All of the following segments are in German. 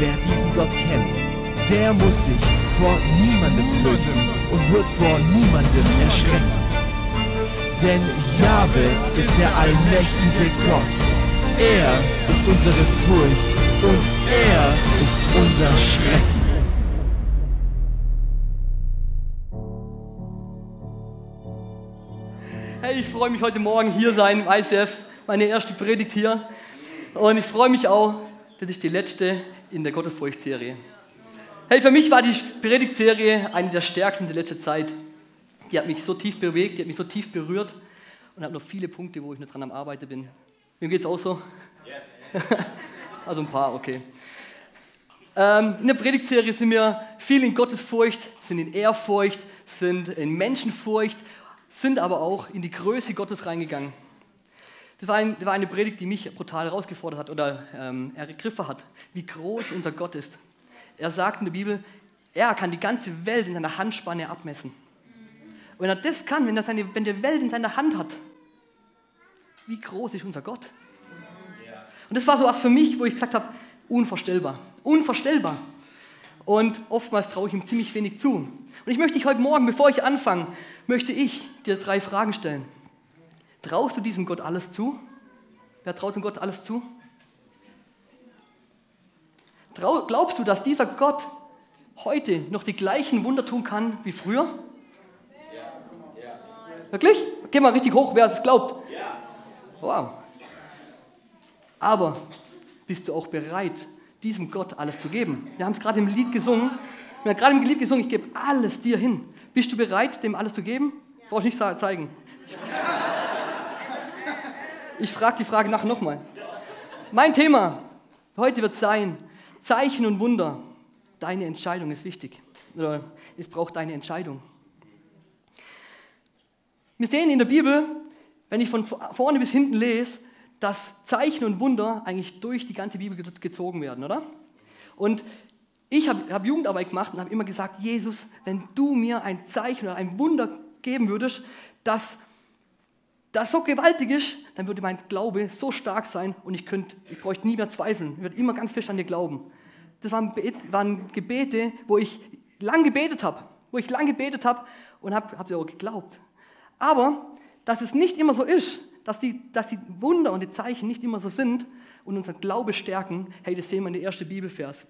Wer diesen Gott kennt, der muss sich vor niemandem fürchten und wird vor niemandem erschrecken. Denn Jahwe ist der allmächtige Gott. Er ist unsere Furcht und er ist unser Schrecken. Hey, ich freue mich heute Morgen hier sein im ICF, meine erste Predigt hier. Und ich freue mich auch, das ist die letzte in der Gottesfurcht-Serie. Hey, für mich war die Predigtserie eine der stärksten der letzten Zeit. Die hat mich so tief bewegt, die hat mich so tief berührt und hat noch viele Punkte, wo ich noch dran am Arbeiten bin. Wem geht es auch so? Yes. also ein paar, okay. Ähm, in der Predigtserie sind wir viel in Gottesfurcht, sind in Ehrfurcht, sind in Menschenfurcht, sind aber auch in die Größe Gottes reingegangen. Das war, ein, das war eine Predigt, die mich brutal herausgefordert hat oder ähm, ergriffen hat, wie groß unser Gott ist. Er sagt in der Bibel, er kann die ganze Welt in seiner Handspanne abmessen. Und wenn er das kann, wenn er seine, wenn die Welt in seiner Hand hat, wie groß ist unser Gott? Und das war so was für mich, wo ich gesagt habe, unvorstellbar, unvorstellbar. Und oftmals traue ich ihm ziemlich wenig zu. Und ich möchte dich heute Morgen, bevor ich anfange, möchte ich dir drei Fragen stellen. Traust du diesem Gott alles zu? Wer traut dem Gott alles zu? Trau, glaubst du, dass dieser Gott heute noch die gleichen Wunder tun kann wie früher? Wirklich? Geh mal richtig hoch, wer es glaubt. Wow. Aber bist du auch bereit, diesem Gott alles zu geben? Wir haben es gerade im Lied gesungen. Wir haben gerade im Lied gesungen, ich gebe alles dir hin. Bist du bereit, dem alles zu geben? Brauchst nicht zeigen. Ich frage die Frage nachher nochmal. Mein Thema heute wird sein, Zeichen und Wunder. Deine Entscheidung ist wichtig. Oder es braucht deine Entscheidung. Wir sehen in der Bibel, wenn ich von vorne bis hinten lese, dass Zeichen und Wunder eigentlich durch die ganze Bibel gezogen werden, oder? Und ich habe hab Jugendarbeit gemacht und habe immer gesagt, Jesus, wenn du mir ein Zeichen oder ein Wunder geben würdest, das, das so gewaltig ist, dann würde mein Glaube so stark sein und ich, könnte, ich bräuchte nie mehr zweifeln. Ich würde immer ganz fest an dir glauben. Das waren, waren Gebete, wo ich lang gebetet habe, wo ich lang gebetet habe und habe hab sie auch geglaubt. Aber dass es nicht immer so ist, dass die, dass die Wunder und die Zeichen nicht immer so sind und unser Glaube stärken, hey, das sehen wir in der ersten Bibelvers.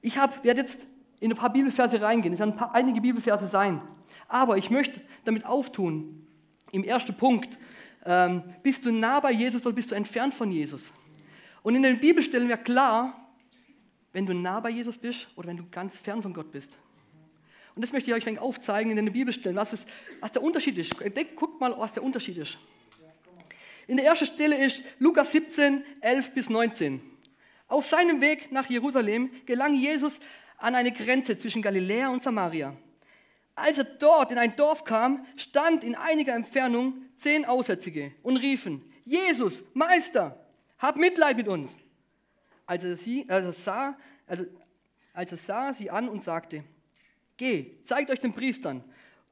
Ich werde jetzt in ein paar Bibelverse reingehen, es werden ein paar, einige Bibelverse sein, aber ich möchte damit auftun, im ersten Punkt, ähm, bist du nah bei Jesus oder bist du entfernt von Jesus? Und in den Bibelstellen wird klar, wenn du nah bei Jesus bist oder wenn du ganz fern von Gott bist. Und das möchte ich euch aufzeigen in den Bibelstellen, was, ist, was der Unterschied ist. Guckt mal, was der Unterschied ist. In der ersten Stelle ist Lukas 17, 11 bis 19. Auf seinem Weg nach Jerusalem gelang Jesus an eine Grenze zwischen Galiläa und Samaria. Als er dort in ein Dorf kam, stand in einiger Entfernung zehn Aussätzige und riefen, Jesus, Meister, hab Mitleid mit uns. Als er, sie, als, er sah, also, als er sah sie an und sagte, geh, zeigt euch den Priestern.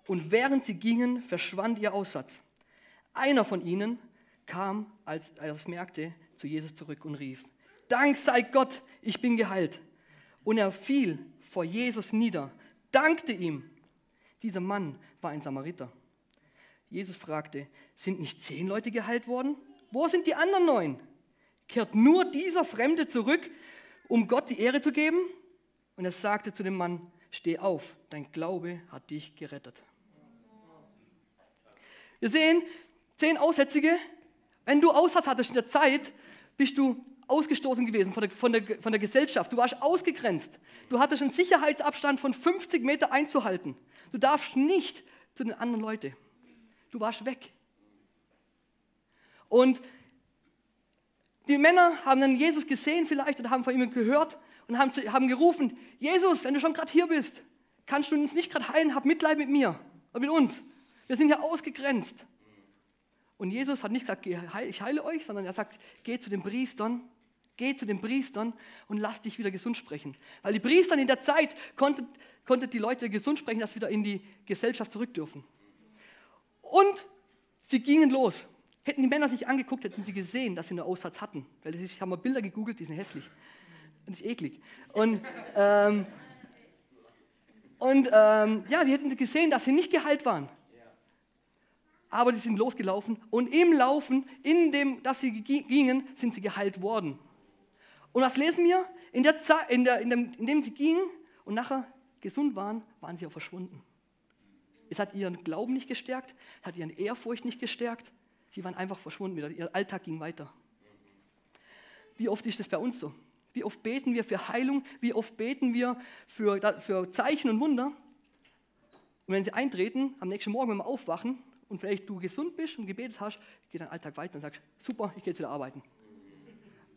Und während sie gingen, verschwand ihr Aussatz. Einer von ihnen kam, als er es merkte, zu Jesus zurück und rief, Dank sei Gott, ich bin geheilt. Und er fiel vor Jesus nieder, dankte ihm. Dieser Mann war ein Samariter. Jesus fragte, sind nicht zehn Leute geheilt worden? Wo sind die anderen neun? Kehrt nur dieser Fremde zurück, um Gott die Ehre zu geben? Und er sagte zu dem Mann, steh auf, dein Glaube hat dich gerettet. Wir sehen zehn Aussätzige. Wenn du Aussatz hattest in der Zeit, bist du ausgestoßen gewesen von der, von, der, von der Gesellschaft. Du warst ausgegrenzt. Du hattest einen Sicherheitsabstand von 50 Meter einzuhalten. Du darfst nicht zu den anderen Leuten. Du warst weg. Und Die Männer haben dann Jesus gesehen vielleicht oder haben von ihm gehört und haben, haben gerufen, Jesus, wenn du schon gerade hier bist, kannst du uns nicht gerade heilen, hab Mitleid mit mir und mit uns. Wir sind ja ausgegrenzt. Und Jesus hat nicht gesagt, ich heile euch, sondern er sagt, geh zu den Priestern, geh zu den Priestern und lass dich wieder gesund sprechen. Weil die Priester in der Zeit konnten, konnten die Leute gesund sprechen, dass sie wieder in die Gesellschaft zurück dürfen. Und sie gingen los. Hätten die Männer sich angeguckt, hätten sie gesehen, dass sie einen Aussatz hatten. Weil ich habe mal Bilder gegoogelt, die sind hässlich. Nicht eklig. Und, ähm, und ähm, ja, die hätten gesehen, dass sie nicht geheilt waren. Aber die sind losgelaufen und im Laufen, in dem, dass sie gingen, sind sie geheilt worden. Und was lesen wir? In, der Zeit, in, der, in, dem, in dem sie gingen und nachher gesund waren, waren sie auch verschwunden. Es hat ihren Glauben nicht gestärkt, es hat ihren Ehrfurcht nicht gestärkt. Sie waren einfach verschwunden wieder. Ihr Alltag ging weiter. Wie oft ist das bei uns so? Wie oft beten wir für Heilung? Wie oft beten wir für, für Zeichen und Wunder? Und wenn sie eintreten, am nächsten Morgen, wenn wir aufwachen und vielleicht du gesund bist und gebetet hast, geht dein Alltag weiter und sagst, super, ich gehe jetzt wieder arbeiten.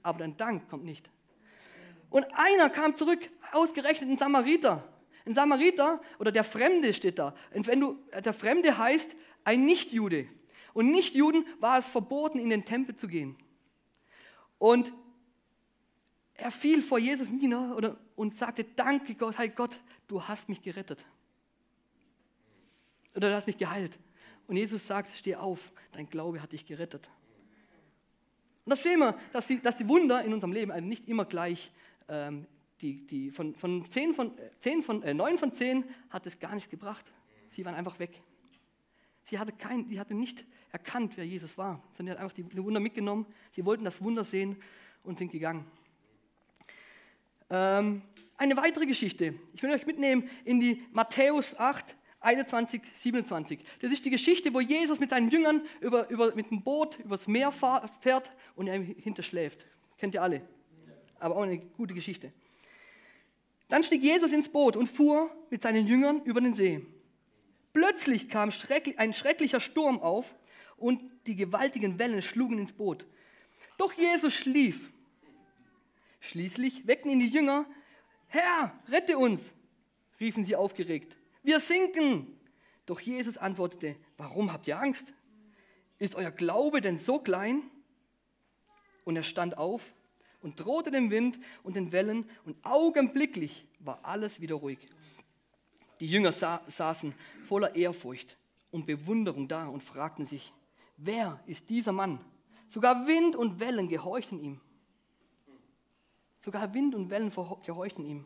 Aber dein Dank kommt nicht. Und einer kam zurück, ausgerechnet ein Samariter. Ein Samariter oder der Fremde steht da. Und wenn du, der Fremde heißt ein Nichtjude. Und Nichtjuden war es verboten, in den Tempel zu gehen. Und er fiel vor Jesus nieder und sagte, danke Gott, hey Gott, du hast mich gerettet. Oder du hast mich geheilt. Und Jesus sagt, steh auf, dein Glaube hat dich gerettet. Und das sehen wir, dass die, dass die Wunder in unserem Leben also nicht immer gleich, ähm, die, die von, von, 10 von, 10 von äh, 9 von 10 hat es gar nichts gebracht. Sie waren einfach weg. Sie hatte, kein, die hatte nicht erkannt, wer Jesus war, sondern sie hat einfach die, die Wunder mitgenommen. Sie wollten das Wunder sehen und sind gegangen. Ähm, eine weitere Geschichte. Ich will euch mitnehmen in die Matthäus 8, 21, 27. Das ist die Geschichte, wo Jesus mit seinen Jüngern über, über, mit dem Boot übers Meer fährt und er hinterschläft. Kennt ihr alle? Aber auch eine gute Geschichte. Dann stieg Jesus ins Boot und fuhr mit seinen Jüngern über den See. Plötzlich kam ein schrecklicher Sturm auf und die gewaltigen Wellen schlugen ins Boot. Doch Jesus schlief. Schließlich weckten ihn die Jünger. Herr, rette uns, riefen sie aufgeregt. Wir sinken. Doch Jesus antwortete, warum habt ihr Angst? Ist euer Glaube denn so klein? Und er stand auf und drohte dem Wind und den Wellen und augenblicklich war alles wieder ruhig. Die Jünger sa saßen voller Ehrfurcht und Bewunderung da und fragten sich, wer ist dieser Mann? Sogar Wind und Wellen gehorchten ihm. Sogar Wind und Wellen gehorchten ihm.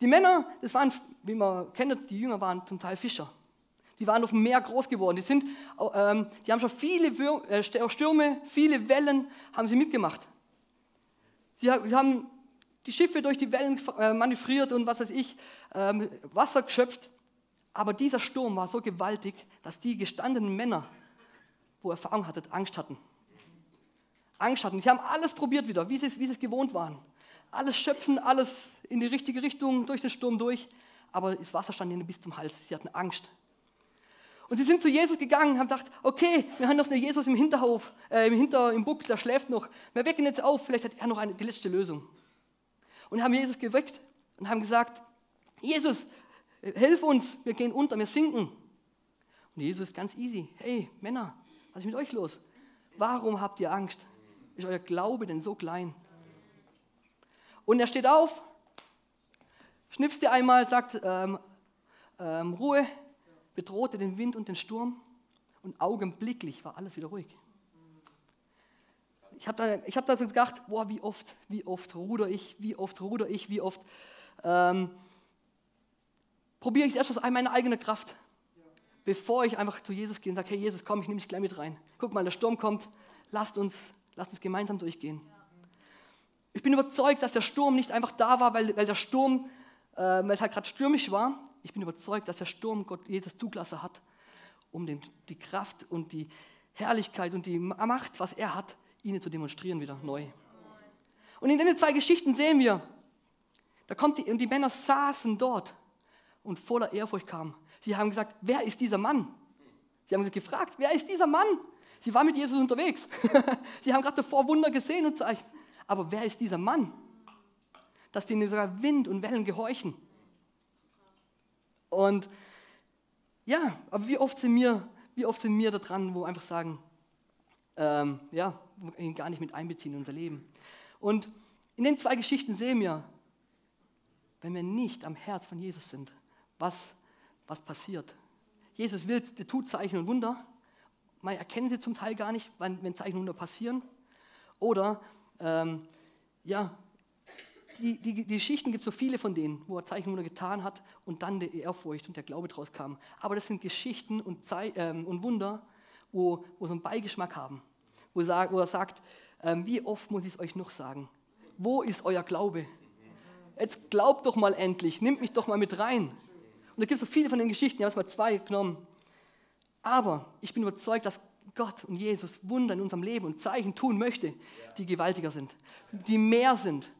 Die Männer, das waren, wie man kennt, die Jünger waren zum Teil Fischer. Die waren auf dem Meer groß geworden. Die, sind, ähm, die haben schon viele äh, Stürme, viele Wellen haben sie mitgemacht. Sie haben die Schiffe durch die Wellen äh, manövriert und was weiß ich, ähm, Wasser geschöpft. Aber dieser Sturm war so gewaltig, dass die gestandenen Männer, wo Erfahrung hatten, Angst hatten. Angst hatten. Sie haben alles probiert wieder, wie sie, wie sie es gewohnt waren. Alles schöpfen, alles in die richtige Richtung, durch den Sturm durch. Aber das Wasser stand ihnen bis zum Hals. Sie hatten Angst. Und sie sind zu Jesus gegangen und haben gesagt, okay, wir haben noch einen Jesus im Hinterhof, äh, im Hinter, im Buck, der schläft noch. Wir wecken jetzt auf, vielleicht hat er noch eine, die letzte Lösung. Und haben Jesus geweckt und haben gesagt, Jesus, hilf uns, wir gehen unter, wir sinken. Und Jesus ist ganz easy. Hey, Männer, was ist mit euch los? Warum habt ihr Angst? Ist euer Glaube denn so klein? Und er steht auf, schnipst dir einmal, sagt ähm, ähm, Ruhe, bedrohte den Wind und den Sturm und augenblicklich war alles wieder ruhig. Ich habe da, hab da so gedacht, boah, wie oft, wie oft ruder ich, wie oft ruder ich, wie oft ähm, probiere ich es erst aus meiner eigenen Kraft, bevor ich einfach zu Jesus gehe und sage, hey Jesus, komm, ich nehme dich gleich mit rein. Guck mal, der Sturm kommt, lasst uns, lasst uns gemeinsam durchgehen. Ich bin überzeugt, dass der Sturm nicht einfach da war, weil, weil der Sturm, äh, weil es halt gerade stürmisch war. Ich bin überzeugt, dass der Sturm Gott Jesus zugelassen hat, um den, die Kraft und die Herrlichkeit und die Macht, was er hat, ihnen zu demonstrieren wieder neu. Und in den zwei Geschichten sehen wir, da kommt die, und die Männer saßen dort und voller Ehrfurcht kamen. Sie haben gesagt, wer ist dieser Mann? Sie haben sich gefragt, wer ist dieser Mann? Sie war mit Jesus unterwegs. Sie haben gerade davor Wunder gesehen und Zeichen. Aber wer ist dieser Mann? Dass denen sogar Wind und Wellen gehorchen. Und ja, aber wie oft sind wir, wie oft sind wir da dran, wo einfach sagen, ähm, ja, ihn gar nicht mit einbeziehen in unser Leben. Und in den zwei Geschichten sehen wir, wenn wir nicht am Herz von Jesus sind, was, was passiert. Jesus will, der tut Zeichen und Wunder. Man erkennen sie zum Teil gar nicht, wenn Zeichen und Wunder passieren. Oder, ähm, ja, die, die, die Geschichten gibt es so viele von denen, wo er Zeichen getan hat und dann die Ehrfurcht und der Glaube draus kam. Aber das sind Geschichten und, Zei ähm, und Wunder, wo, wo so einen Beigeschmack haben. Wo, sag, wo er sagt, ähm, wie oft muss ich es euch noch sagen? Wo ist euer Glaube? Jetzt glaubt doch mal endlich, nimmt mich doch mal mit rein. Und da gibt es so viele von den Geschichten, ich habe es mal zwei genommen. Aber ich bin überzeugt, dass Gott und Jesus Wunder in unserem Leben und Zeichen tun möchte, die gewaltiger sind, die mehr sind.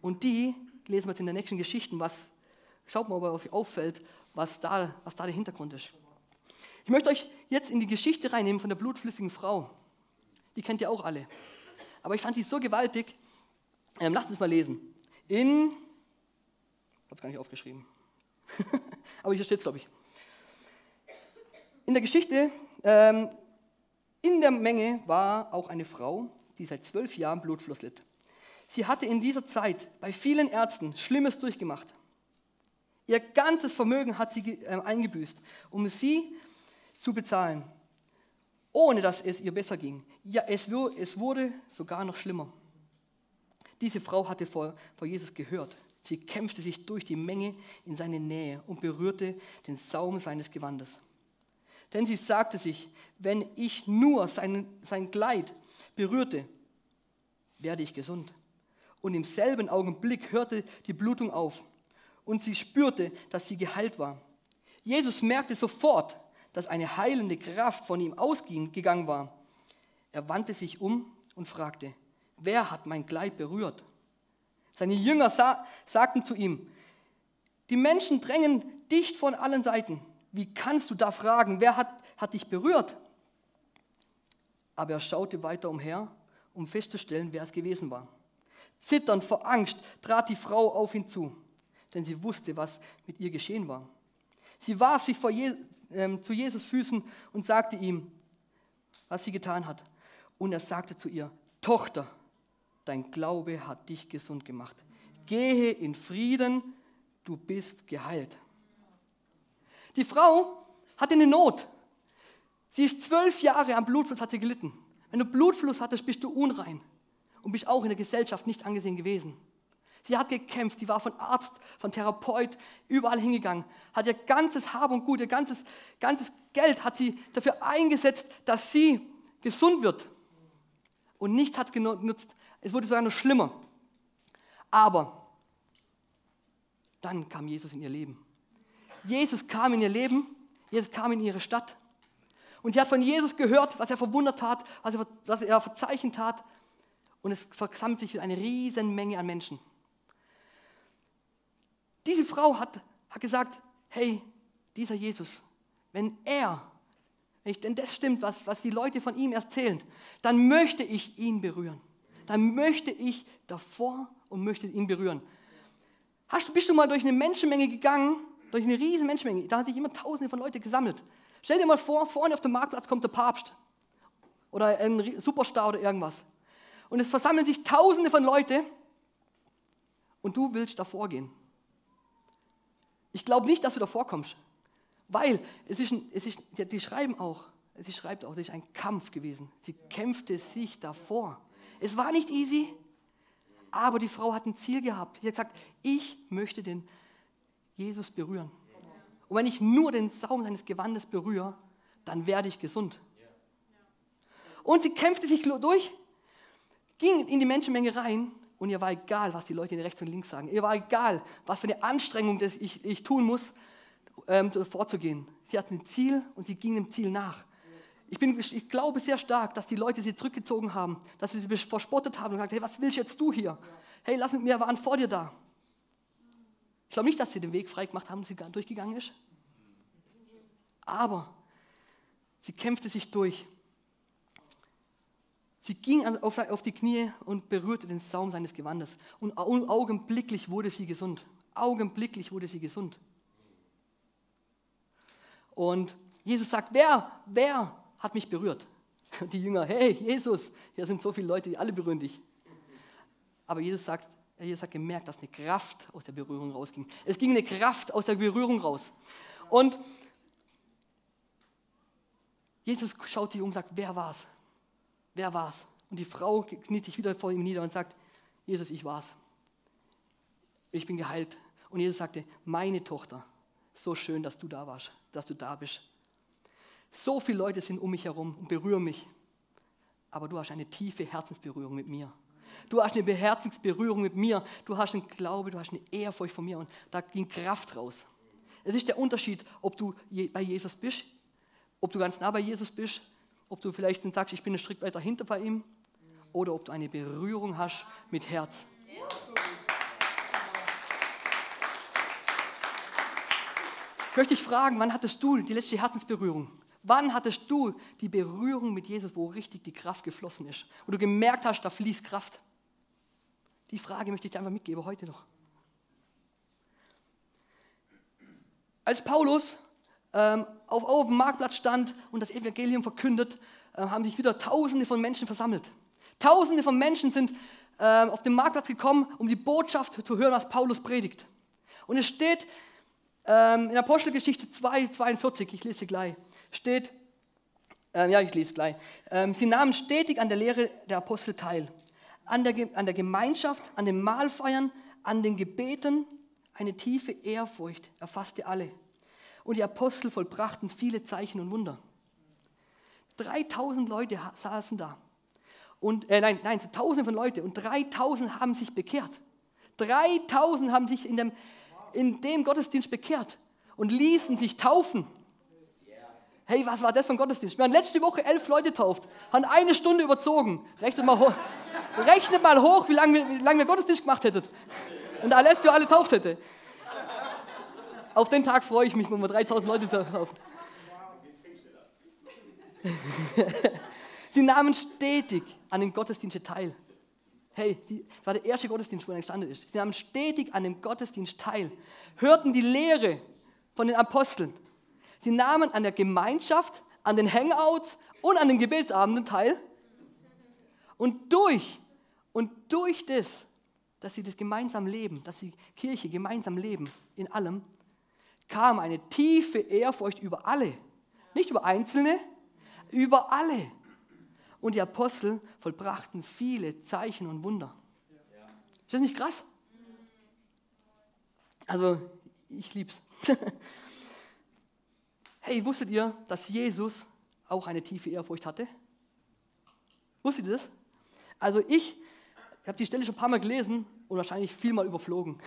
Und die lesen wir jetzt in den nächsten Geschichten, was, schaut mal, ob euch auffällt, was da, was da der Hintergrund ist. Ich möchte euch jetzt in die Geschichte reinnehmen von der blutflüssigen Frau. Die kennt ihr auch alle. Aber ich fand die so gewaltig. Ähm, lasst uns mal lesen. In, ich habe es gar nicht aufgeschrieben. Aber hier steht es, glaube ich. In der Geschichte, ähm, in der Menge war auch eine Frau, die seit zwölf Jahren Blutfluss litt. Sie hatte in dieser Zeit bei vielen Ärzten Schlimmes durchgemacht. Ihr ganzes Vermögen hat sie äh, eingebüßt, um sie zu bezahlen, ohne dass es ihr besser ging. Ja, es, es wurde sogar noch schlimmer. Diese Frau hatte vor, vor Jesus gehört. Sie kämpfte sich durch die Menge in seine Nähe und berührte den Saum seines Gewandes. Denn sie sagte sich, wenn ich nur sein, sein Kleid berührte, werde ich gesund. Und im selben Augenblick hörte die Blutung auf und sie spürte, dass sie geheilt war. Jesus merkte sofort, dass eine heilende Kraft von ihm ausgegangen war. Er wandte sich um und fragte, wer hat mein Kleid berührt? Seine Jünger sa sagten zu ihm, die Menschen drängen dicht von allen Seiten. Wie kannst du da fragen, wer hat, hat dich berührt? Aber er schaute weiter umher, um festzustellen, wer es gewesen war. Zitternd vor Angst trat die Frau auf ihn zu, denn sie wusste, was mit ihr geschehen war. Sie warf sich Je äh, zu Jesus Füßen und sagte ihm, was sie getan hat. Und er sagte zu ihr, Tochter, dein Glaube hat dich gesund gemacht. Gehe in Frieden, du bist geheilt. Die Frau hatte eine Not. Sie ist zwölf Jahre am Blutfluss, hat sie gelitten. Wenn du Blutfluss hattest, bist du unrein und bist auch in der Gesellschaft nicht angesehen gewesen. Sie hat gekämpft, sie war von Arzt, von Therapeut, überall hingegangen, hat ihr ganzes Hab und Gut, ihr ganzes, ganzes Geld hat sie dafür eingesetzt, dass sie gesund wird. Und nichts hat es genutzt. Es wurde sogar noch schlimmer. Aber dann kam Jesus in ihr Leben. Jesus kam in ihr Leben, Jesus kam in ihre Stadt. Und sie hat von Jesus gehört, was er verwundert hat, was er, was er verzeichnet hat. Und es versammelt sich eine riesen Menge an Menschen. Diese Frau hat, hat gesagt, hey, dieser Jesus, wenn er, wenn das stimmt, was, was die Leute von ihm erzählen, dann möchte ich ihn berühren dann möchte ich davor und möchte ihn berühren. Hast, bist du mal durch eine Menschenmenge gegangen, durch eine riesen Menschenmenge, da hat sich immer tausende von Leuten gesammelt. Stell dir mal vor, vorne auf dem Marktplatz kommt der Papst oder ein Superstar oder irgendwas. Und es versammeln sich tausende von Leuten und du willst davor gehen. Ich glaube nicht, dass du davor kommst, weil es ist, ein, es ist, die schreiben auch, sie schreibt auch, es ist ein Kampf gewesen. Sie kämpfte sich davor. Es war nicht easy, aber die Frau hat ein Ziel gehabt. Sie hat gesagt, ich möchte den Jesus berühren. Und wenn ich nur den Saum seines Gewandes berühre, dann werde ich gesund. Und sie kämpfte sich durch, ging in die Menschenmenge rein und ihr war egal, was die Leute rechts und links sagen. Ihr war egal, was für eine Anstrengung ich, ich tun muss, ähm, vorzugehen. Sie hatte ein Ziel und sie ging dem Ziel nach. Ich, bin, ich glaube sehr stark, dass die Leute sie zurückgezogen haben, dass sie sie verspottet haben und gesagt, hey, was willst jetzt du hier? Hey, lass mit mir, waren vor dir da. Ich glaube nicht, dass sie den Weg frei gemacht haben sie durchgegangen ist. Aber sie kämpfte sich durch. Sie ging auf die Knie und berührte den Saum seines Gewandes. Und augenblicklich wurde sie gesund. Augenblicklich wurde sie gesund. Und Jesus sagt, wer, wer hat mich berührt? Die Jünger, hey Jesus, hier sind so viele Leute, die alle berühren dich. Aber Jesus sagt, Jesus hat gemerkt, dass eine Kraft aus der Berührung rausging. Es ging eine Kraft aus der Berührung raus. Und Jesus schaut sich um und sagt, wer war's? Wer war's? Und die Frau kniet sich wieder vor ihm nieder und sagt, Jesus, ich war's. Ich bin geheilt. Und Jesus sagte, meine Tochter, so schön, dass du da warst, dass du da bist. So viele Leute sind um mich herum und berühren mich. Aber du hast eine tiefe Herzensberührung mit mir. Du hast eine Herzensberührung mit mir. Du hast einen Glaube, du hast eine Ehrfurcht von mir. Und da ging Kraft raus. Es ist der Unterschied, ob du bei Jesus bist, ob du ganz nah bei Jesus bist, ob du vielleicht sagst, ich bin einen Schritt weiter hinter bei ihm, oder ob du eine Berührung hast mit Herz. Ich möchte dich fragen, wann hattest du die letzte Herzensberührung? Wann hattest du die Berührung mit Jesus, wo richtig die Kraft geflossen ist? Wo du gemerkt hast, da fließt Kraft? Die Frage möchte ich dir einfach mitgeben, heute noch. Als Paulus ähm, auf, auf dem Marktplatz stand und das Evangelium verkündet, äh, haben sich wieder Tausende von Menschen versammelt. Tausende von Menschen sind äh, auf den Marktplatz gekommen, um die Botschaft zu hören, was Paulus predigt. Und es steht ähm, in Apostelgeschichte 2, 42, ich lese sie gleich steht, äh, ja, ich lese gleich, ähm, sie nahmen stetig an der Lehre der Apostel teil, an der, an der Gemeinschaft, an den Mahlfeiern, an den Gebeten, eine tiefe Ehrfurcht erfasste alle. Und die Apostel vollbrachten viele Zeichen und Wunder. 3000 Leute saßen da. Und, äh, nein, nein, tausende von Leuten. Und 3000 haben sich bekehrt. 3000 haben sich in dem, in dem Gottesdienst bekehrt und ließen sich taufen. Hey, was war das für ein Gottesdienst? Wir haben letzte Woche elf Leute tauft, haben eine Stunde überzogen. Rechnet mal hoch, rechnet mal hoch wie lange wir, lang wir Gottesdienst gemacht hättet. Und Alessio alle tauft hätte. Auf den Tag freue ich mich, wenn wir 3000 Leute taufen. Sie nahmen stetig an den Gottesdienst teil. Hey, das war der erste Gottesdienst, wo er entstanden ist. Sie nahmen stetig an dem Gottesdienst teil, hörten die Lehre von den Aposteln Sie nahmen an der Gemeinschaft, an den Hangouts und an den Gebetsabenden teil. Und durch, und durch das, dass sie das gemeinsam leben, dass sie Kirche gemeinsam leben, in allem, kam eine tiefe Ehrfurcht über alle. Nicht über Einzelne, über alle. Und die Apostel vollbrachten viele Zeichen und Wunder. Ist das nicht krass? Also, ich lieb's. Hey, wusstet ihr, dass Jesus auch eine tiefe Ehrfurcht hatte? Wusstet ihr das? Also ich, ich habe die Stelle schon ein paar Mal gelesen und wahrscheinlich viel mal überflogen.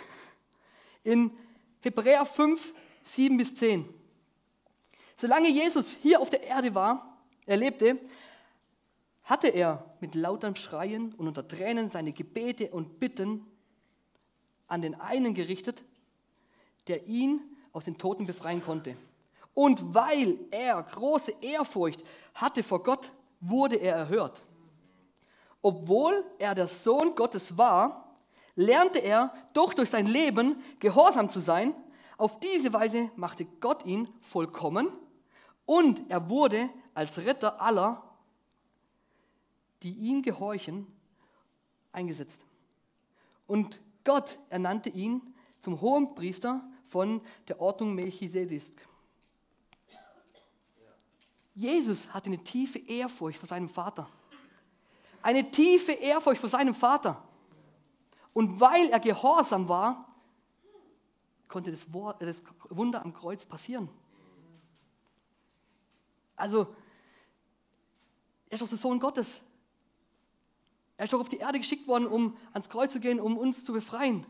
In Hebräer 5, 7 bis 10. Solange Jesus hier auf der Erde war, er lebte, hatte er mit lautem Schreien und unter Tränen seine Gebete und Bitten an den einen gerichtet, der ihn aus den Toten befreien konnte. Und weil er große Ehrfurcht hatte vor Gott, wurde er erhört. Obwohl er der Sohn Gottes war, lernte er doch durch sein Leben gehorsam zu sein. Auf diese Weise machte Gott ihn vollkommen und er wurde als Retter aller, die ihm gehorchen, eingesetzt. Und Gott ernannte ihn zum hohen Priester von der Ordnung Melchisedek. Jesus hatte eine tiefe Ehrfurcht vor seinem Vater. Eine tiefe Ehrfurcht vor seinem Vater. Und weil er gehorsam war, konnte das, Wunder am Kreuz passieren. Also, er ist doch der Sohn Gottes. Er ist doch auf die Erde geschickt worden, um ans Kreuz zu gehen, um uns zu befreien.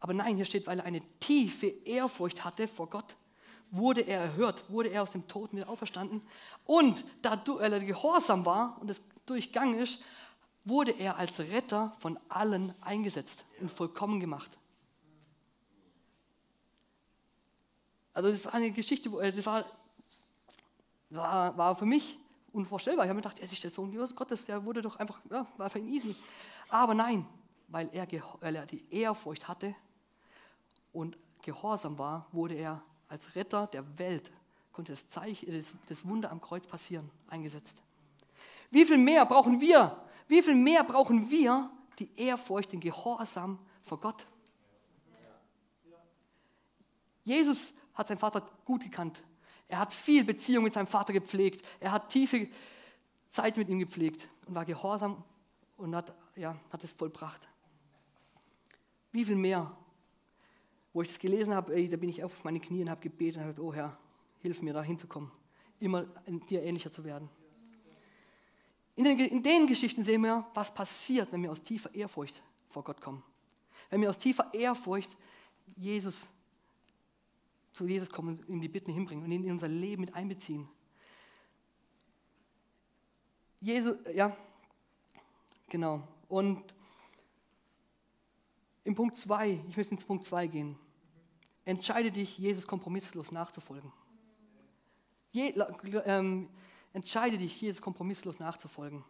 Aber nein, hier steht, weil er eine tiefe Ehrfurcht hatte vor Gott wurde er erhört, wurde er aus dem Toten wieder auferstanden. Und da er gehorsam war und es durchgangen ist, wurde er als Retter von allen eingesetzt und vollkommen gemacht. Also das ist eine Geschichte, äh, das war, war, war für mich unvorstellbar. Ich habe mir gedacht, er ist der Sohn Gottes, der wurde doch einfach, ja, war für ihn easy. Aber nein, weil er, weil er die Ehrfurcht hatte und gehorsam war, wurde er als Retter der Welt, konnte das, Zeichen, das, das Wunder am Kreuz passieren, eingesetzt. Wie viel mehr brauchen wir? Wie viel mehr brauchen wir die Ehrfurcht, den Gehorsam vor Gott? Jesus hat seinen Vater gut gekannt. Er hat viel Beziehung mit seinem Vater gepflegt. Er hat tiefe Zeit mit ihm gepflegt und war gehorsam und hat, ja, hat es vollbracht. Wie viel mehr? Wo ich das gelesen habe, ey, da bin ich auf meine Knie und habe gebetet und gesagt, oh Herr, hilf mir da hinzukommen, immer dir ähnlicher zu werden. In den, in den Geschichten sehen wir, was passiert, wenn wir aus tiefer Ehrfurcht vor Gott kommen. Wenn wir aus tiefer Ehrfurcht Jesus zu Jesus kommen und ihm die Bitten hinbringen und ihn in unser Leben mit einbeziehen. Jesus, ja, genau. Und im Punkt 2, ich möchte ins Punkt 2 gehen. Entscheide dich, Jesus kompromisslos nachzufolgen. Je, ähm, entscheide dich, Jesus kompromisslos nachzufolgen.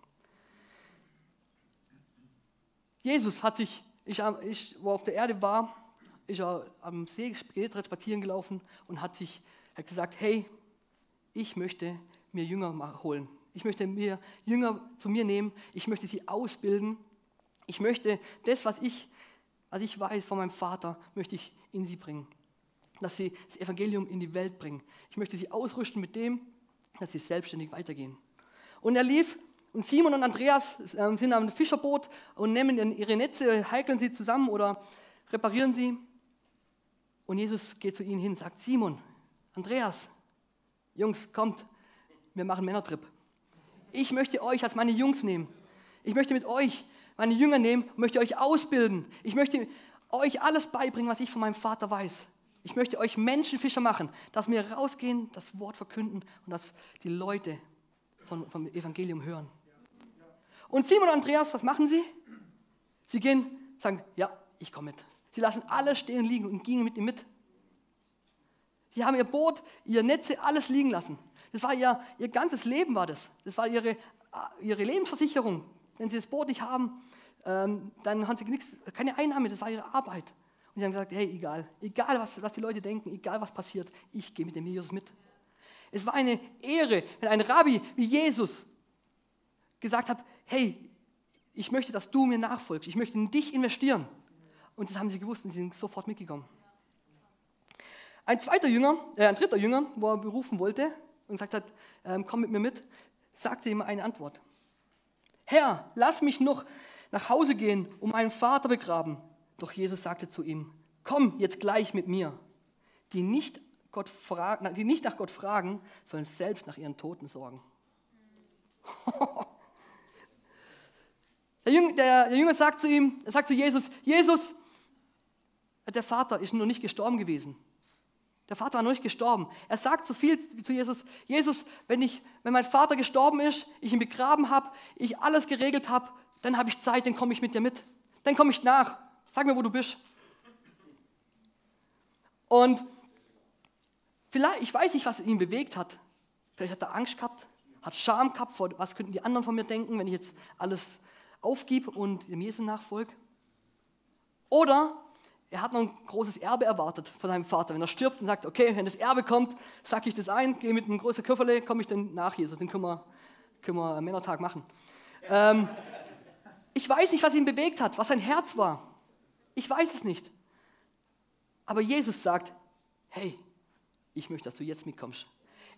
Jesus hat sich, ich, ich wo auf der Erde war, ist er am See Genezareth spazieren gelaufen und hat sich hat gesagt, hey, ich möchte mir Jünger holen. Ich möchte mir Jünger zu mir nehmen. Ich möchte sie ausbilden. Ich möchte das, was ich, was ich weiß von meinem Vater, möchte ich in sie bringen. Dass sie das Evangelium in die Welt bringen. Ich möchte sie ausrüsten mit dem, dass sie selbstständig weitergehen. Und er lief und Simon und Andreas äh, sind am Fischerboot und nehmen ihre Netze, heikeln sie zusammen oder reparieren sie. Und Jesus geht zu ihnen hin sagt, Simon, Andreas, Jungs, kommt, wir machen Männertrip. Ich möchte euch als meine Jungs nehmen. Ich möchte mit euch meine Jünger nehmen und möchte euch ausbilden. Ich möchte euch alles beibringen, was ich von meinem Vater weiß. Ich möchte euch Menschenfischer machen, dass wir rausgehen, das Wort verkünden und dass die Leute von, vom Evangelium hören. Und Simon und Andreas, was machen sie? Sie gehen, sagen, ja, ich komme mit. Sie lassen alles stehen und liegen und gingen mit ihm mit. Sie haben ihr Boot, ihr Netze, alles liegen lassen. Das war ihr, ihr ganzes Leben war das. Das war ihre, ihre Lebensversicherung. Wenn sie das Boot nicht haben, ähm, dann haben sie nichts, keine Einnahme, das war ihre Arbeit. Und sie haben gesagt, hey, egal, egal was, was die Leute denken, egal was passiert, ich gehe mit dem Jesus mit. Es war eine Ehre, wenn ein Rabbi wie Jesus gesagt hat, hey, ich möchte, dass du mir nachfolgst, ich möchte in dich investieren. Und das haben sie gewusst und sie sind sofort mitgekommen. Ein zweiter Jünger, äh, ein dritter Jünger, wo er berufen wollte und gesagt hat, ähm, komm mit mir mit, sagte ihm eine Antwort. Herr, lass mich noch nach Hause gehen und meinen Vater begraben. Doch Jesus sagte zu ihm, komm jetzt gleich mit mir. Die nicht, Gott fragen, die nicht nach Gott fragen, sollen selbst nach ihren Toten sorgen. der, Jünger, der Jünger sagt zu ihm, er sagt zu Jesus, Jesus, der Vater ist noch nicht gestorben gewesen. Der Vater war noch nicht gestorben. Er sagt so viel zu Jesus, Jesus, wenn, ich, wenn mein Vater gestorben ist, ich ihn begraben habe, ich alles geregelt habe, dann habe ich Zeit, dann komme ich mit dir mit. Dann komme ich nach. Sag mir, wo du bist. Und vielleicht, ich weiß nicht, was ihn bewegt hat. Vielleicht hat er Angst gehabt, hat Scham gehabt, vor was könnten die anderen von mir denken, wenn ich jetzt alles aufgib und dem Jesus nachfolge. Oder er hat noch ein großes Erbe erwartet von seinem Vater. Wenn er stirbt und sagt, okay, wenn das Erbe kommt, sacke ich das ein, gehe mit einem großen Köfferle, komme ich dann nach Jesus, den können wir, können wir Männertag machen. Ähm, ich weiß nicht, was ihn bewegt hat, was sein Herz war. Ich weiß es nicht. Aber Jesus sagt, hey, ich möchte, dass du jetzt mitkommst.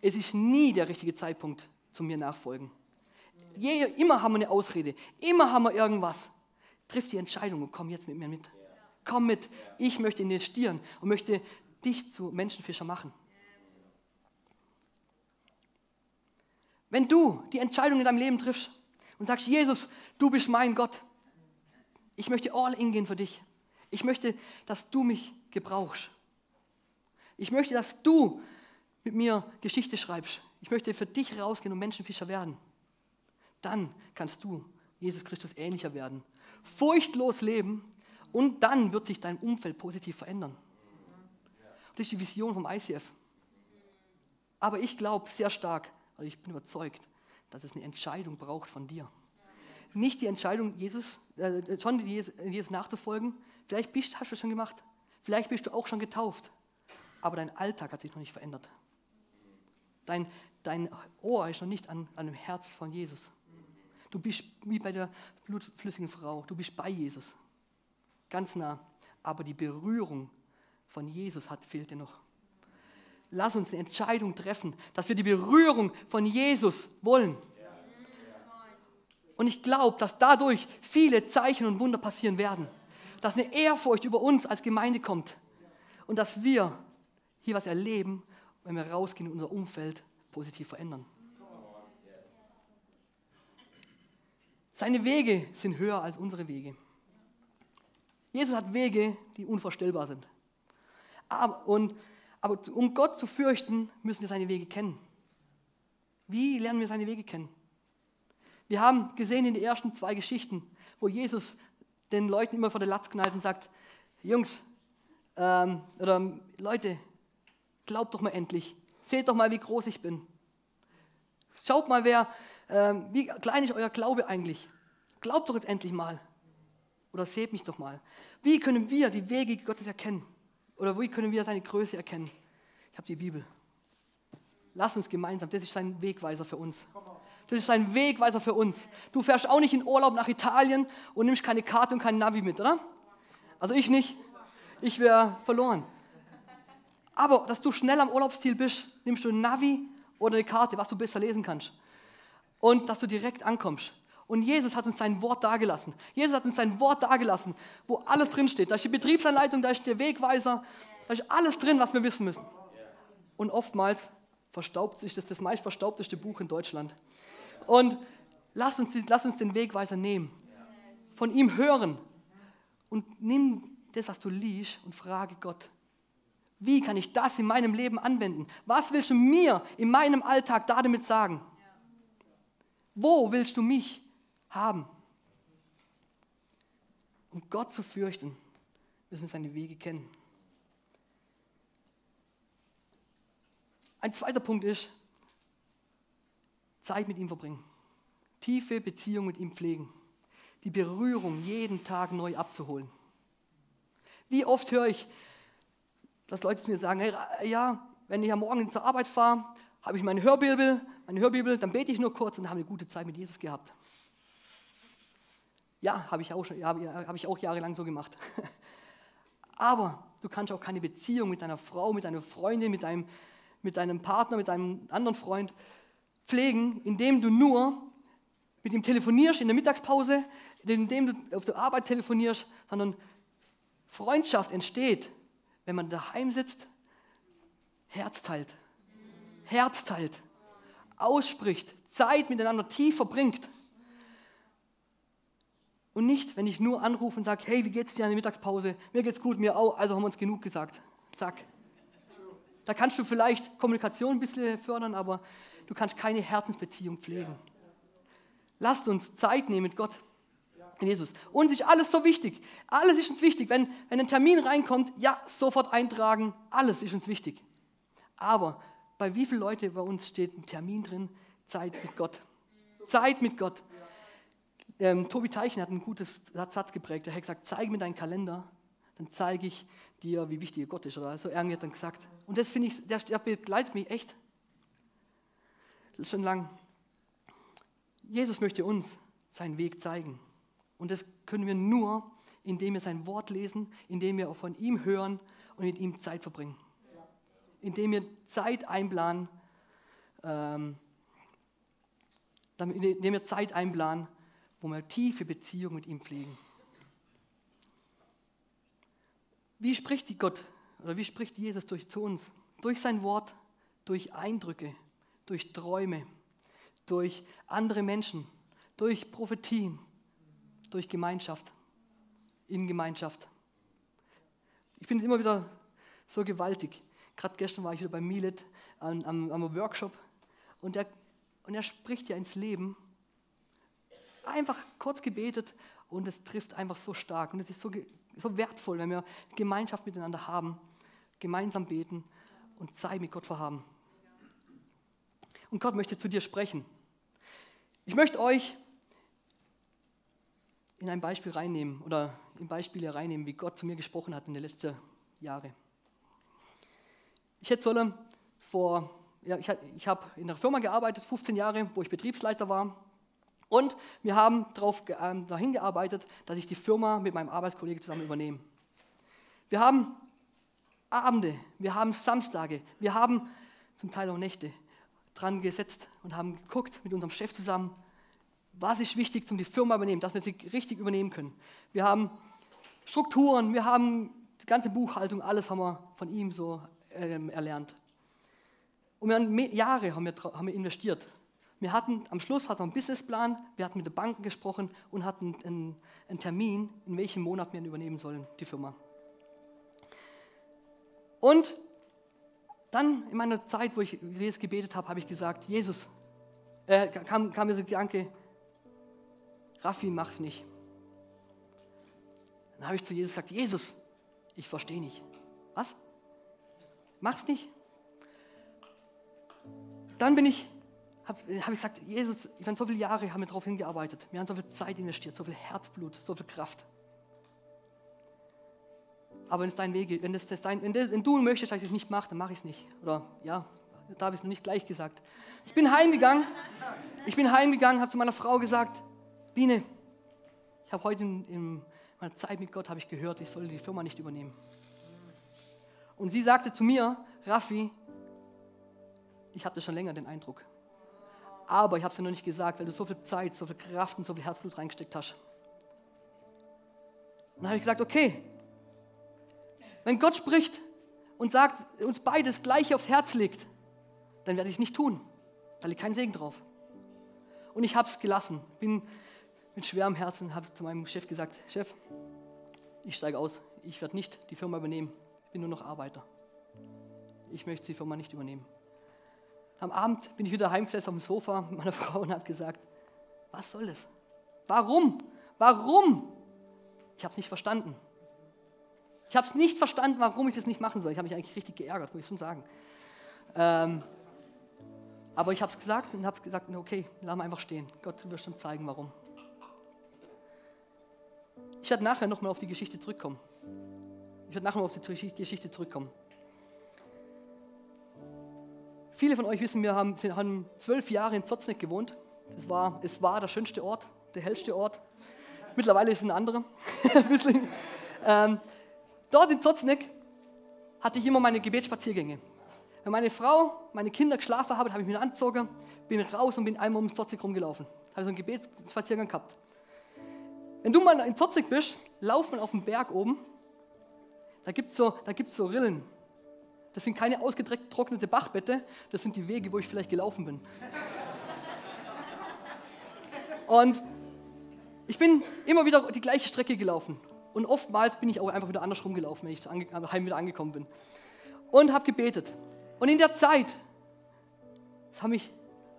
Es ist nie der richtige Zeitpunkt zu mir nachfolgen. Je, immer haben wir eine Ausrede, immer haben wir irgendwas. Triff die Entscheidung und komm jetzt mit mir mit. Komm mit, ich möchte investieren und möchte dich zu Menschenfischer machen. Wenn du die Entscheidung in deinem Leben triffst und sagst, Jesus, du bist mein Gott, ich möchte all in gehen für dich. Ich möchte, dass du mich gebrauchst. Ich möchte, dass du mit mir Geschichte schreibst. Ich möchte für dich rausgehen und Menschenfischer werden. Dann kannst du Jesus Christus ähnlicher werden. Furchtlos leben und dann wird sich dein Umfeld positiv verändern. Das ist die Vision vom ICF. Aber ich glaube sehr stark, also ich bin überzeugt, dass es eine Entscheidung braucht von dir. Nicht die Entscheidung, Jesus, äh, schon Jesus, Jesus nachzufolgen. Vielleicht bist, hast du es schon gemacht. Vielleicht bist du auch schon getauft. Aber dein Alltag hat sich noch nicht verändert. Dein, dein Ohr ist noch nicht an, an dem Herz von Jesus. Du bist wie bei der blutflüssigen Frau. Du bist bei Jesus. Ganz nah. Aber die Berührung von Jesus hat, fehlt dir noch. Lass uns eine Entscheidung treffen, dass wir die Berührung von Jesus wollen. Und ich glaube, dass dadurch viele Zeichen und Wunder passieren werden. Dass eine Ehrfurcht über uns als Gemeinde kommt. Und dass wir hier was erleben, wenn wir rausgehen und unser Umfeld positiv verändern. Seine Wege sind höher als unsere Wege. Jesus hat Wege, die unvorstellbar sind. Aber, und, aber um Gott zu fürchten, müssen wir seine Wege kennen. Wie lernen wir seine Wege kennen? Wir haben gesehen in den ersten zwei Geschichten, wo Jesus den Leuten immer vor der Latz knallt und sagt, Jungs ähm, oder Leute, glaubt doch mal endlich. Seht doch mal, wie groß ich bin. Schaut mal, wer, ähm, wie klein ist euer Glaube eigentlich. Glaubt doch jetzt endlich mal. Oder seht mich doch mal. Wie können wir die Wege Gottes erkennen? Oder wie können wir seine Größe erkennen? Ich habe die Bibel. Lass uns gemeinsam, das ist sein Wegweiser für uns. Das ist sein Wegweiser für uns. Du fährst auch nicht in Urlaub nach Italien und nimmst keine Karte und kein Navi mit, oder? Also ich nicht. Ich wäre verloren. Aber dass du schnell am Urlaubsziel bist, nimmst du ein Navi oder eine Karte, was du besser lesen kannst. Und dass du direkt ankommst. Und Jesus hat uns sein Wort dagelassen. Jesus hat uns sein Wort dagelassen, wo alles drinsteht. Da ist die Betriebsanleitung, da ist der Wegweiser, da ist alles drin, was wir wissen müssen. Und oftmals verstaubt sich das das meist verstaubteste Buch in Deutschland. Und lass uns, lass uns den Wegweiser nehmen. Von ihm hören. Und nimm das, was du liest, und frage Gott, wie kann ich das in meinem Leben anwenden? Was willst du mir in meinem Alltag damit sagen? Wo willst du mich haben. Um Gott zu fürchten, müssen wir seine Wege kennen. Ein zweiter Punkt ist, Zeit mit ihm verbringen. Tiefe Beziehung mit ihm pflegen. Die Berührung jeden Tag neu abzuholen. Wie oft höre ich, dass Leute zu mir sagen, hey, ja, wenn ich am Morgen zur Arbeit fahre, habe ich meine Hörbibel, meine Hörbibel, dann bete ich nur kurz und habe eine gute Zeit mit Jesus gehabt. Ja, habe ich, auch hab ich auch jahrelang so gemacht. Aber du kannst auch keine Beziehung mit deiner Frau, mit deiner Freundin, mit deinem, mit deinem Partner, mit deinem anderen Freund pflegen, indem du nur mit ihm telefonierst in der Mittagspause, indem du auf der Arbeit telefonierst, sondern Freundschaft entsteht, wenn man daheim sitzt, Herz teilt, Herz teilt, ausspricht, Zeit miteinander tief verbringt. Und nicht, wenn ich nur anrufe und sage, hey, wie geht's dir an der Mittagspause? Mir geht's gut, mir auch, also haben wir uns genug gesagt. Zack. Da kannst du vielleicht Kommunikation ein bisschen fördern, aber du kannst keine Herzensbeziehung pflegen. Lasst uns Zeit nehmen mit Gott. Jesus. Uns ist alles so wichtig. Alles ist uns wichtig. Wenn, wenn ein Termin reinkommt, ja, sofort eintragen. Alles ist uns wichtig. Aber bei wie vielen Leuten bei uns steht ein Termin drin? Zeit mit Gott. Zeit mit Gott. Ähm, Tobi Teichen hat einen guten Satz geprägt. Er hat gesagt, zeig mir deinen Kalender, dann zeige ich dir, wie wichtig Gott ist. Oder so irgendwie hat er gesagt. Und das finde ich, der, der begleitet mich echt schon lang. Jesus möchte uns seinen Weg zeigen. Und das können wir nur, indem wir sein Wort lesen, indem wir auch von ihm hören und mit ihm Zeit verbringen. Indem wir Zeit einplanen, ähm, indem wir Zeit einplanen, wo wir tiefe Beziehung mit ihm pflegen. Wie spricht die Gott oder wie spricht Jesus durch zu uns? Durch sein Wort, durch Eindrücke, durch Träume, durch andere Menschen, durch Prophetien, durch Gemeinschaft, in Gemeinschaft. Ich finde es immer wieder so gewaltig. Gerade gestern war ich wieder bei Milet am, am, am Workshop und er, und er spricht ja ins Leben einfach kurz gebetet und es trifft einfach so stark. Und es ist so, so wertvoll, wenn wir Gemeinschaft miteinander haben, gemeinsam beten und Zeit mit Gott verhaben. Und Gott möchte zu dir sprechen. Ich möchte euch in ein Beispiel reinnehmen oder in Beispiele reinnehmen, wie Gott zu mir gesprochen hat in den letzten Jahren. Ich hätte sollen vor, ja, ich, ich habe in einer Firma gearbeitet, 15 Jahre, wo ich Betriebsleiter war. Und wir haben darauf, ähm, dahin gearbeitet, dass ich die Firma mit meinem Arbeitskollegen zusammen übernehme. Wir haben Abende, wir haben Samstage, wir haben zum Teil auch Nächte dran gesetzt und haben geguckt mit unserem Chef zusammen, was ist wichtig, um die Firma übernehmen, dass wir sie richtig übernehmen können. Wir haben Strukturen, wir haben die ganze Buchhaltung, alles haben wir von ihm so ähm, erlernt. Und wir haben Jahre haben wir, haben wir investiert. Wir hatten, am Schluss hatten wir einen Businessplan, wir hatten mit den Banken gesprochen und hatten einen, einen Termin, in welchem Monat wir ihn übernehmen sollen, die Firma. Und dann in meiner Zeit, wo ich Jesus gebetet habe, habe ich gesagt, Jesus, äh, kam, kam so Gedanke, Raffi, mach's nicht. Dann habe ich zu Jesus gesagt, Jesus, ich verstehe nicht. Was? Mach's nicht. Dann bin ich, habe hab ich gesagt, Jesus, ich meine, so viele Jahre haben wir darauf hingearbeitet. Wir haben so viel Zeit investiert, so viel Herzblut, so viel Kraft. Aber wenn es dein Weg wenn, das, dein, wenn, das, wenn du möchtest, dass ich es nicht mache, dann mache ich es nicht. Oder ja, da habe ich es noch nicht gleich gesagt. Ich bin heimgegangen, ich bin heimgegangen, habe zu meiner Frau gesagt, Biene, ich habe heute in, in, meiner Zeit mit Gott ich gehört, ich soll die Firma nicht übernehmen. Und sie sagte zu mir, Raffi, ich das schon länger den Eindruck. Aber ich habe es dir noch nicht gesagt, weil du so viel Zeit, so viel Kraft und so viel Herzblut reingesteckt hast. Dann habe ich gesagt, okay, wenn Gott spricht und sagt, uns beides gleich aufs Herz legt, dann werde ich es nicht tun. Da liegt kein Segen drauf. Und ich habe es gelassen. Bin mit schwerem Herzen habe zu meinem Chef gesagt, Chef, ich steige aus. Ich werde nicht die Firma übernehmen. Ich bin nur noch Arbeiter. Ich möchte die Firma nicht übernehmen. Am Abend bin ich wieder heimgesessen auf dem Sofa mit meiner Frau und habe gesagt, was soll das? Warum? Warum? Ich habe es nicht verstanden. Ich habe es nicht verstanden, warum ich das nicht machen soll. Ich habe mich eigentlich richtig geärgert, muss ich schon sagen. Ähm, aber ich habe es gesagt und habe gesagt, okay, lass mal einfach stehen. Gott wird schon zeigen, warum. Ich werde nachher nochmal auf die Geschichte zurückkommen. Ich werde nachher mal auf die Geschichte zurückkommen. Viele von euch wissen, wir haben, haben zwölf Jahre in Zotzneck gewohnt. Das war, es war der schönste Ort, der hellste Ort. Mittlerweile ist es ein anderer. ähm, Dort in Zotzneck hatte ich immer meine Gebetsspaziergänge. Wenn meine Frau, meine Kinder geschlafen haben, habe ich mich angezogen, bin raus und bin einmal ums Zotzneck rumgelaufen. Habe so einen Gebetsspaziergang gehabt. Wenn du mal in Zotzneck bist, lauf mal auf den Berg oben. Da gibt es so, so Rillen. Das sind keine ausgetrocknete Bachbette, das sind die Wege, wo ich vielleicht gelaufen bin. Und ich bin immer wieder die gleiche Strecke gelaufen. Und oftmals bin ich auch einfach wieder andersrum gelaufen, wenn ich heim wieder angekommen bin. Und habe gebetet. Und in der Zeit habe ich,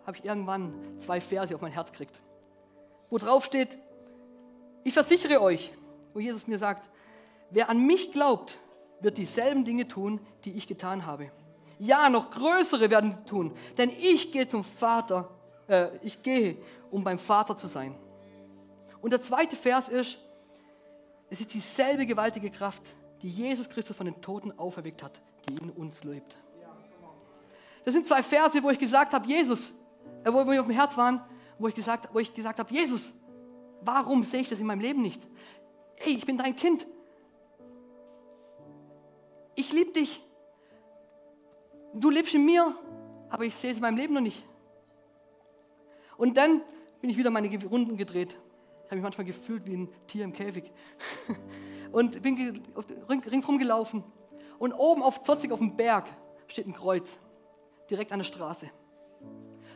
hab ich irgendwann zwei Verse auf mein Herz gekriegt, wo drauf steht, ich versichere euch, wo Jesus mir sagt, wer an mich glaubt, wird dieselben Dinge tun, die ich getan habe. Ja, noch größere werden tun, denn ich gehe zum Vater, äh, ich gehe, um beim Vater zu sein. Und der zweite Vers ist, es ist dieselbe gewaltige Kraft, die Jesus Christus von den Toten auferweckt hat, die in uns lebt. Das sind zwei Verse, wo ich gesagt habe, Jesus, äh, wo wir auf dem Herz waren, wo ich gesagt, wo ich gesagt habe, Jesus, warum sehe ich das in meinem Leben nicht? Ey, ich bin dein Kind. Ich liebe dich. Du lebst in mir, aber ich sehe es in meinem Leben noch nicht. Und dann bin ich wieder meine Runden gedreht habe mich manchmal gefühlt wie ein Tier im Käfig. Und bin ringsrum gelaufen. Und oben auf Zotzig auf dem Berg steht ein Kreuz, direkt an der Straße.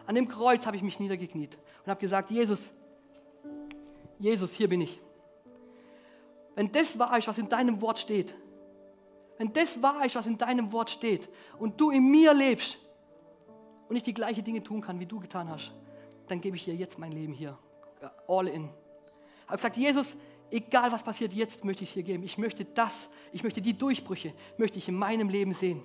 An dem Kreuz habe ich mich niedergekniet und habe gesagt, Jesus, Jesus, hier bin ich. Wenn das wahr ist, was in deinem Wort steht, wenn das wahr ist, was in deinem Wort steht und du in mir lebst und ich die gleichen Dinge tun kann, wie du getan hast, dann gebe ich dir jetzt mein Leben hier, all in habe gesagt, Jesus, egal was passiert, jetzt möchte ich es hier geben. Ich möchte das, ich möchte die Durchbrüche, möchte ich in meinem Leben sehen.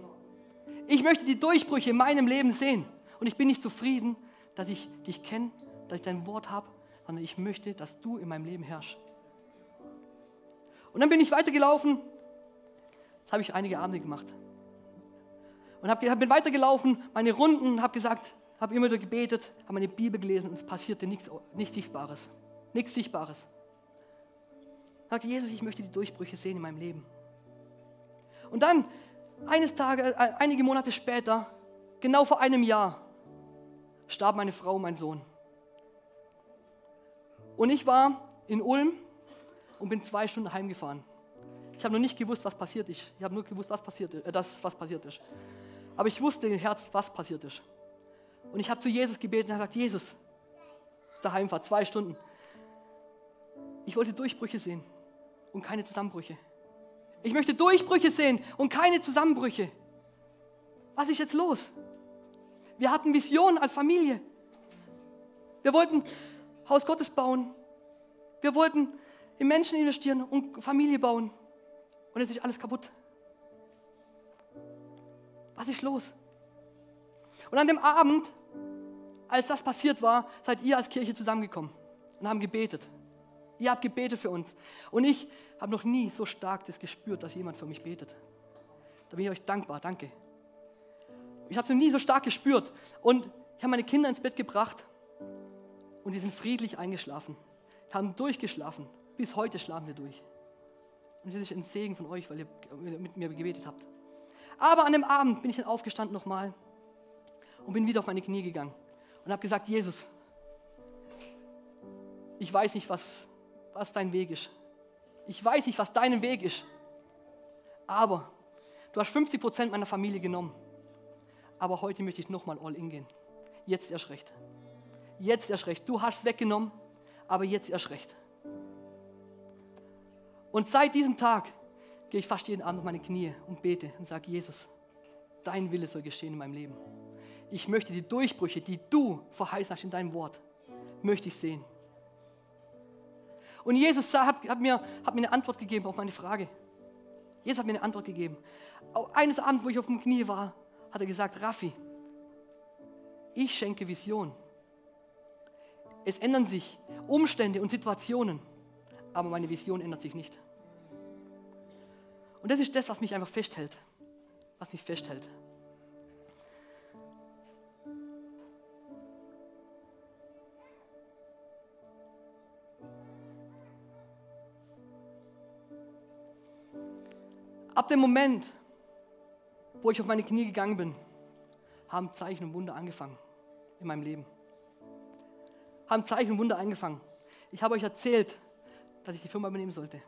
Ich möchte die Durchbrüche in meinem Leben sehen. Und ich bin nicht zufrieden, dass ich dich kenne, dass ich dein Wort habe, sondern ich möchte, dass du in meinem Leben herrschst. Und dann bin ich weitergelaufen. Das habe ich einige Abende gemacht. Und hab, bin weitergelaufen, meine Runden, habe gesagt, habe immer wieder gebetet, habe meine Bibel gelesen und es passierte nichts, nichts Sichtbares. Nichts Sichtbares. Ich sagte, Jesus, ich möchte die Durchbrüche sehen in meinem Leben. Und dann, eines Tages, äh, einige Monate später, genau vor einem Jahr, starb meine Frau und mein Sohn. Und ich war in Ulm und bin zwei Stunden heimgefahren. Ich habe noch nicht gewusst, was passiert ist. Ich habe nur gewusst, was passiert, äh, das, was passiert ist. Aber ich wusste im Herz, was passiert ist. Und ich habe zu Jesus gebeten und gesagt, Jesus, daheim war zwei Stunden. Ich wollte Durchbrüche sehen und keine Zusammenbrüche. Ich möchte Durchbrüche sehen und keine Zusammenbrüche. Was ist jetzt los? Wir hatten Visionen als Familie. Wir wollten Haus Gottes bauen. Wir wollten in Menschen investieren und Familie bauen. Und es ist alles kaputt. Was ist los? Und an dem Abend, als das passiert war, seid ihr als Kirche zusammengekommen und haben gebetet. Ihr habt gebetet für uns. Und ich habe noch nie so stark das gespürt, dass jemand für mich betet. Da bin ich euch dankbar. Danke. Ich habe es noch nie so stark gespürt. Und ich habe meine Kinder ins Bett gebracht und sie sind friedlich eingeschlafen. Haben durchgeschlafen. Bis heute schlafen sie durch. Und das ist ein Segen von euch, weil ihr mit mir gebetet habt. Aber an dem Abend bin ich dann aufgestanden nochmal und bin wieder auf meine Knie gegangen und habe gesagt, Jesus, ich weiß nicht, was, was dein Weg ist. Ich weiß nicht, was dein Weg ist. Aber du hast 50 Prozent meiner Familie genommen. Aber heute möchte ich nochmal all in gehen. Jetzt erst recht. Jetzt erst recht. Du hast es weggenommen, aber jetzt erst recht. Und seit diesem Tag gehe ich fast jeden Abend auf meine Knie und bete und sage, Jesus, dein Wille soll geschehen in meinem Leben. Ich möchte die Durchbrüche, die du verheißen hast in deinem Wort, möchte ich sehen. Und Jesus hat, hat, mir, hat mir eine Antwort gegeben auf meine Frage. Jesus hat mir eine Antwort gegeben. Eines Abends, wo ich auf dem Knie war, hat er gesagt, Raffi, ich schenke Vision. Es ändern sich Umstände und Situationen, aber meine Vision ändert sich nicht. Und das ist das, was mich einfach festhält. Was mich festhält. Ab dem Moment, wo ich auf meine Knie gegangen bin, haben Zeichen und Wunder angefangen in meinem Leben. Haben Zeichen und Wunder angefangen. Ich habe euch erzählt, dass ich die Firma übernehmen sollte.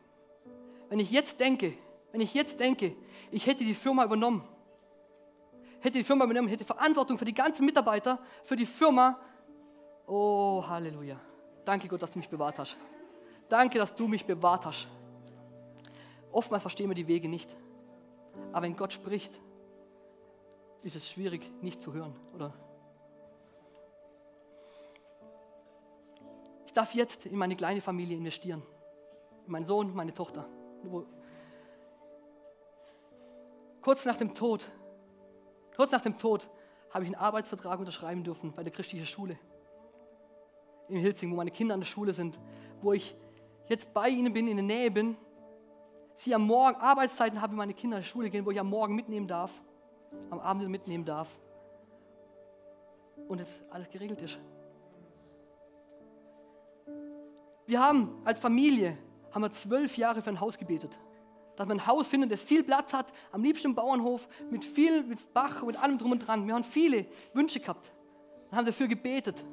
Wenn ich jetzt denke, wenn ich jetzt denke, ich hätte die Firma übernommen, hätte die Firma übernommen, hätte Verantwortung für die ganzen Mitarbeiter, für die Firma. Oh, Halleluja. Danke Gott, dass du mich bewahrt hast. Danke, dass du mich bewahrt hast. Oftmals verstehen wir die Wege nicht. Aber wenn Gott spricht, ist es schwierig, nicht zu hören, oder? Ich darf jetzt in meine kleine Familie investieren. In meinen Sohn, meine Tochter. kurz nach dem Tod, kurz nach dem Tod habe ich einen Arbeitsvertrag unterschreiben dürfen bei der christlichen Schule in Hilzing, wo meine Kinder an der Schule sind, wo ich jetzt bei ihnen bin, in der Nähe bin. Sie am Morgen, Arbeitszeiten habe, meine Kinder in die Schule gehen, wo ich am Morgen mitnehmen darf, am Abend mitnehmen darf. Und jetzt alles geregelt ist. Wir haben als Familie haben wir zwölf Jahre für ein Haus gebetet dass man ein Haus findet, das viel Platz hat, am liebsten im Bauernhof, mit viel, mit Bach, mit allem drum und dran. Wir haben viele Wünsche gehabt und haben dafür gebetet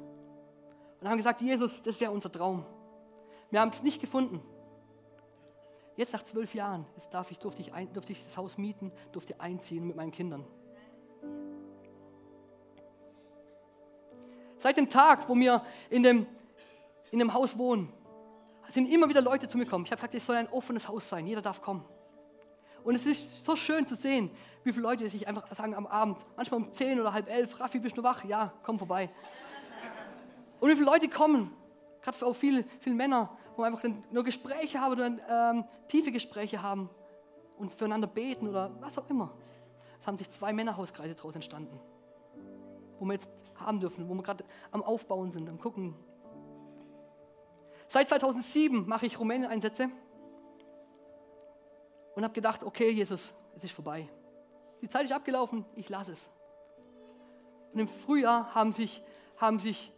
und haben gesagt, Jesus, das wäre unser Traum. Wir haben es nicht gefunden. Jetzt nach zwölf Jahren, jetzt darf ich, durfte, ich ein, durfte ich das Haus mieten, durfte einziehen mit meinen Kindern. Seit dem Tag, wo wir in dem, in dem Haus wohnen, sind immer wieder Leute zu mir gekommen. Ich habe gesagt, es soll ein offenes Haus sein, jeder darf kommen. Und es ist so schön zu sehen, wie viele Leute sich einfach sagen am Abend, manchmal um 10 oder halb elf, Raffi, bist du wach? Ja, komm vorbei. Und wie viele Leute kommen, gerade auch viele, viele Männer, wo wir einfach nur Gespräche haben oder ähm, tiefe Gespräche haben und füreinander beten oder was auch immer. Es haben sich zwei Männerhauskreise daraus entstanden, wo wir jetzt haben dürfen, wo wir gerade am Aufbauen sind, am Gucken, Seit 2007 mache ich Rumänien-Einsätze und habe gedacht, okay, Jesus, es ist vorbei. Die Zeit ist abgelaufen, ich lasse es. Und im Frühjahr haben sich, haben sich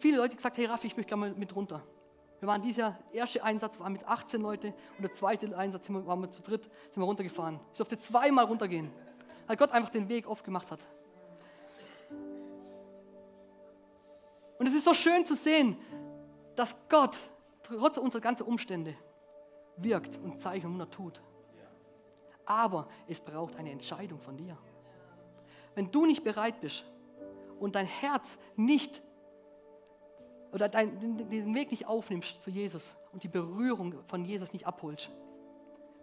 viele Leute gesagt, hey Raffi, ich möchte gerne mal mit runter. Wir waren dieser erste Einsatz war mit 18 Leute und der zweite Einsatz waren wir zu dritt, sind wir runtergefahren. Ich durfte zweimal runtergehen, weil Gott einfach den Weg aufgemacht hat. Und es ist so schön zu sehen, dass Gott trotz unserer ganzen Umstände wirkt und Zeichen und Wunder tut. Aber es braucht eine Entscheidung von dir. Wenn du nicht bereit bist und dein Herz nicht oder dein, den Weg nicht aufnimmst zu Jesus und die Berührung von Jesus nicht abholst,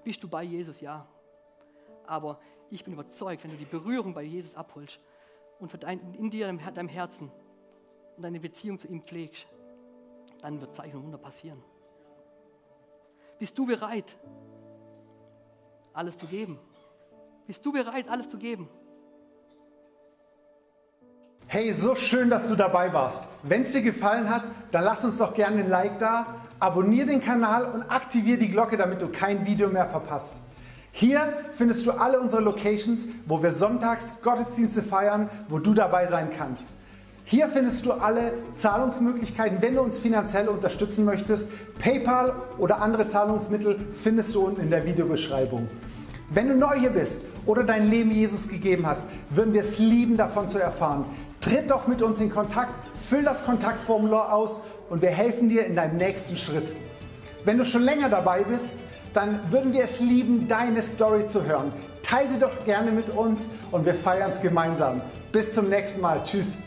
bist du bei Jesus, ja. Aber ich bin überzeugt, wenn du die Berührung bei Jesus abholst und in dir, deinem Herzen und deine Beziehung zu ihm pflegst, dann wird Zeichen und Wunder passieren. Bist du bereit, alles zu geben? Bist du bereit, alles zu geben? Hey, so schön, dass du dabei warst. Wenn es dir gefallen hat, dann lass uns doch gerne ein Like da, abonniere den Kanal und aktiviere die Glocke, damit du kein Video mehr verpasst. Hier findest du alle unsere Locations, wo wir sonntags Gottesdienste feiern, wo du dabei sein kannst. Hier findest du alle Zahlungsmöglichkeiten, wenn du uns finanziell unterstützen möchtest. PayPal oder andere Zahlungsmittel findest du unten in der Videobeschreibung. Wenn du neu hier bist oder dein Leben Jesus gegeben hast, würden wir es lieben, davon zu erfahren. Tritt doch mit uns in Kontakt, füll das Kontaktformular aus und wir helfen dir in deinem nächsten Schritt. Wenn du schon länger dabei bist, dann würden wir es lieben, deine Story zu hören. Teile sie doch gerne mit uns und wir feiern es gemeinsam. Bis zum nächsten Mal. Tschüss.